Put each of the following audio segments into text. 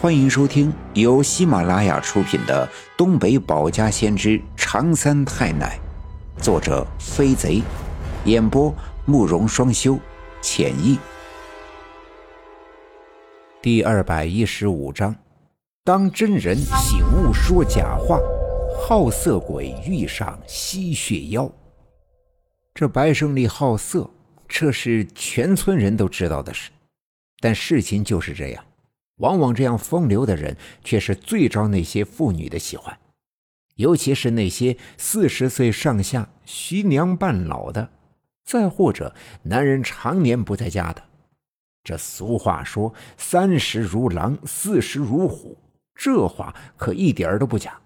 欢迎收听由喜马拉雅出品的《东北保家先知长三太奶》，作者飞贼，演播慕容双修，浅意。第二百一十五章：当真人醒悟说假话，好色鬼遇上吸血妖。这白胜利好色，这是全村人都知道的事。但事情就是这样，往往这样风流的人，却是最招那些妇女的喜欢，尤其是那些四十岁上下、徐娘半老的，再或者男人常年不在家的。这俗话说“三十如狼，四十如虎”，这话可一点都不假。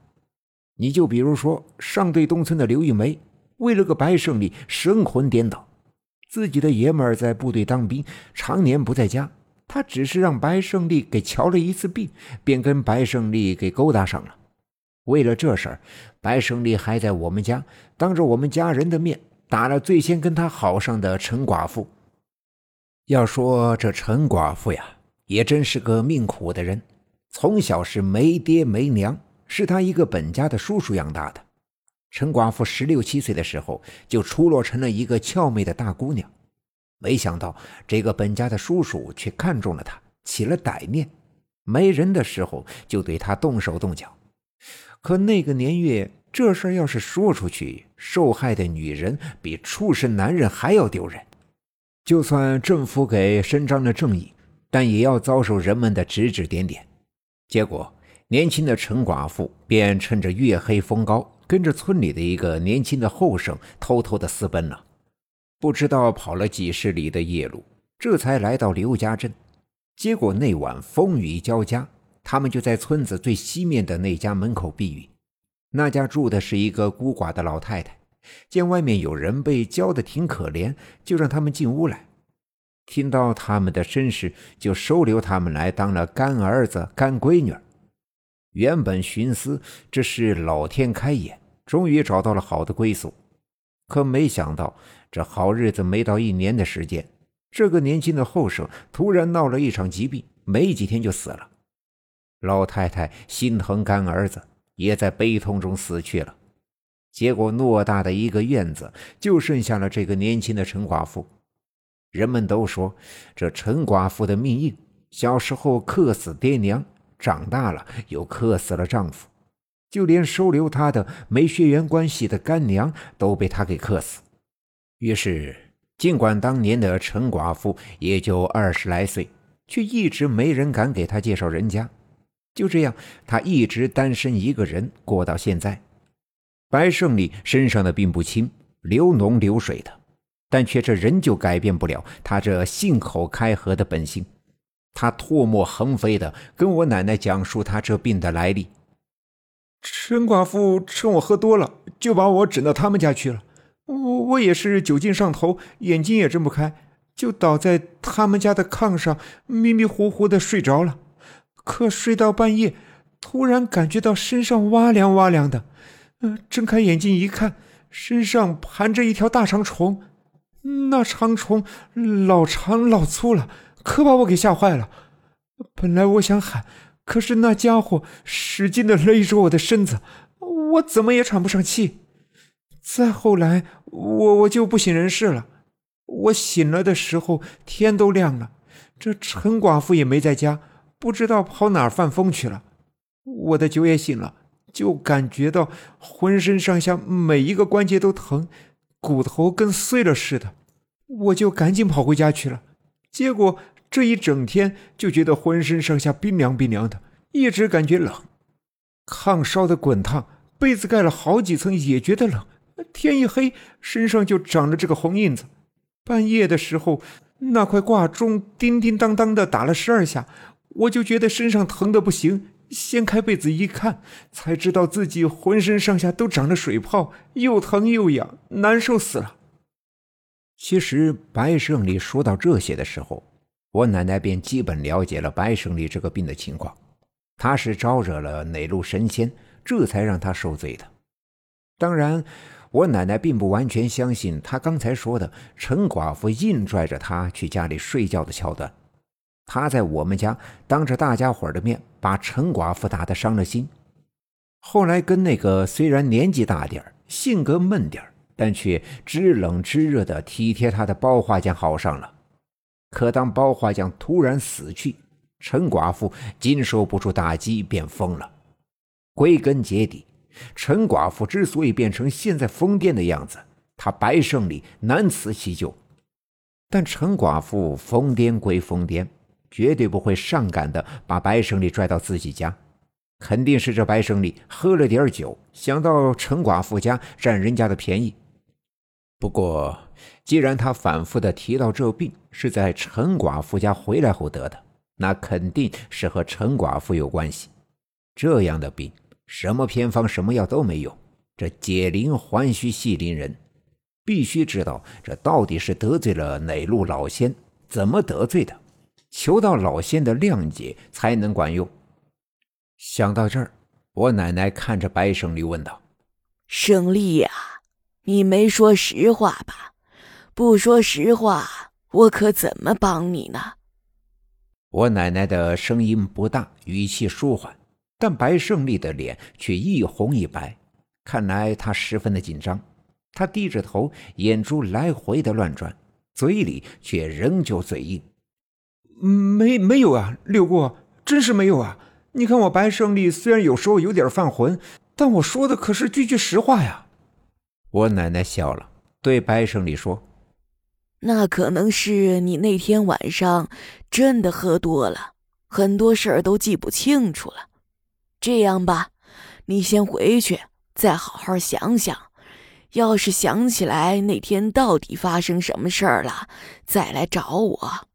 你就比如说上对东村的刘玉梅，为了个白胜利，神魂颠倒，自己的爷们儿在部队当兵，常年不在家。他只是让白胜利给瞧了一次病，便跟白胜利给勾搭上了。为了这事儿，白胜利还在我们家当着我们家人的面打了最先跟他好上的陈寡妇。要说这陈寡妇呀，也真是个命苦的人，从小是没爹没娘，是他一个本家的叔叔养大的。陈寡妇十六七岁的时候就出落成了一个俏媚的大姑娘。没想到这个本家的叔叔却看中了他，起了歹念，没人的时候就对他动手动脚。可那个年月，这事要是说出去，受害的女人比畜生男人还要丢人。就算政府给伸张了正义，但也要遭受人们的指指点点。结果，年轻的陈寡妇便趁着月黑风高，跟着村里的一个年轻的后生偷偷的私奔了。不知道跑了几十里的夜路，这才来到刘家镇。结果那晚风雨交加，他们就在村子最西面的那家门口避雨。那家住的是一个孤寡的老太太，见外面有人被浇的挺可怜，就让他们进屋来。听到他们的身世，就收留他们来当了干儿子、干闺女。原本寻思这是老天开眼，终于找到了好的归宿，可没想到。这好日子没到一年的时间，这个年轻的后生突然闹了一场疾病，没几天就死了。老太太心疼干儿子，也在悲痛中死去了。结果偌大的一个院子，就剩下了这个年轻的陈寡妇。人们都说，这陈寡妇的命硬，小时候克死爹娘，长大了又克死了丈夫，就连收留他的没血缘关系的干娘都被他给克死。于是，尽管当年的陈寡妇也就二十来岁，却一直没人敢给她介绍人家。就这样，她一直单身一个人过到现在。白胜利身上的病不轻，流脓流水的，但却这仍旧改变不了他这信口开河的本性。他唾沫横飞的跟我奶奶讲述他这病的来历。陈寡妇趁我喝多了，就把我整到他们家去了。我我也是酒劲上头，眼睛也睁不开，就倒在他们家的炕上，迷迷糊糊的睡着了。可睡到半夜，突然感觉到身上哇凉哇凉的，嗯，睁开眼睛一看，身上盘着一条大长虫，那长虫老长老粗了，可把我给吓坏了。本来我想喊，可是那家伙使劲的勒着我的身子，我怎么也喘不上气。再后来，我我就不省人事了。我醒了的时候，天都亮了，这陈寡妇也没在家，不知道跑哪儿犯疯去了。我的酒也醒了，就感觉到浑身上下每一个关节都疼，骨头跟碎了似的。我就赶紧跑回家去了。结果这一整天就觉得浑身上下冰凉冰凉的，一直感觉冷。炕烧得滚烫，被子盖了好几层也觉得冷。天一黑，身上就长了这个红印子。半夜的时候，那块挂钟叮叮当当的打了十二下，我就觉得身上疼的不行。掀开被子一看，才知道自己浑身上下都长了水泡，又疼又痒，难受死了。其实白胜利说到这些的时候，我奶奶便基本了解了白胜利这个病的情况。他是招惹了哪路神仙，这才让他受罪的。当然。我奶奶并不完全相信他刚才说的陈寡妇硬拽着他去家里睡觉的桥段。他在我们家当着大家伙的面把陈寡妇打得伤了心，后来跟那个虽然年纪大点性格闷点但却知冷知热的体贴他的包画匠好上了。可当包画匠突然死去，陈寡妇经受不住打击，便疯了。归根结底，陈寡妇之所以变成现在疯癫的样子，她白胜利难辞其咎。但陈寡妇疯癫归疯癫。绝对不会上赶的把白胜利拽到自己家，肯定是这白胜利喝了点酒，想到陈寡妇家占人家的便宜。不过，既然他反复的提到这病是在陈寡妇家回来后得的，那肯定是和陈寡妇有关系。这样的病，什么偏方、什么药都没有，这解铃还须系铃人，必须知道这到底是得罪了哪路老仙，怎么得罪的。求到老仙的谅解才能管用。想到这儿，我奶奶看着白胜利问道：“胜利呀，你没说实话吧？不说实话，我可怎么帮你呢？”我奶奶的声音不大，语气舒缓，但白胜利的脸却一红一白，看来他十分的紧张。他低着头，眼珠来回的乱转，嘴里却仍旧嘴硬。没没有啊，六姑，真是没有啊！你看我白胜利虽然有时候有点犯浑，但我说的可是句句实话呀。我奶奶笑了，对白胜利说：“那可能是你那天晚上真的喝多了，很多事儿都记不清楚了。这样吧，你先回去，再好好想想。要是想起来那天到底发生什么事儿了，再来找我。”